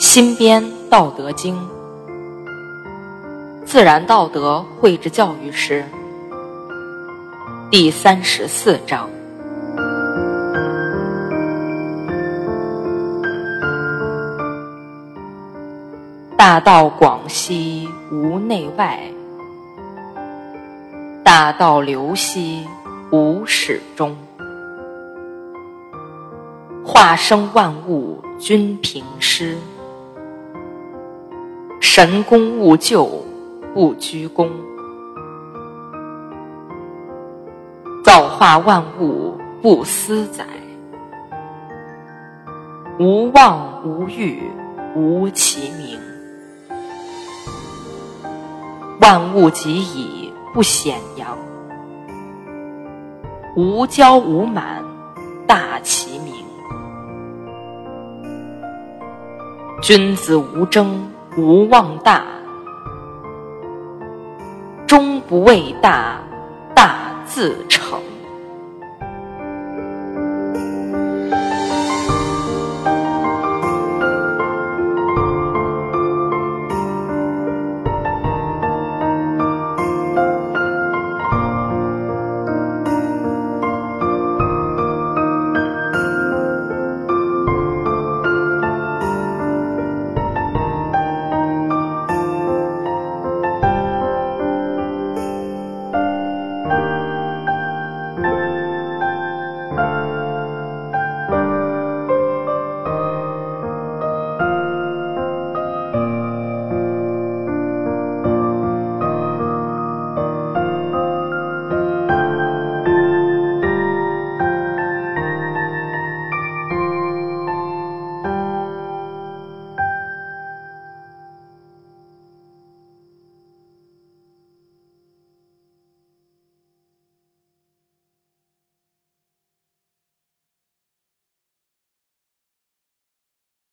新编《道德经》，自然道德绘制教育师，第三十四章：大道广兮无内外，大道流兮无始终。化生万物，均平师。神功勿就，不居功；造化万物，不私载。无望无欲，无其名。万物极已，不显扬。无骄无满，大其名。君子无争。无妄大，终不为大，大自成。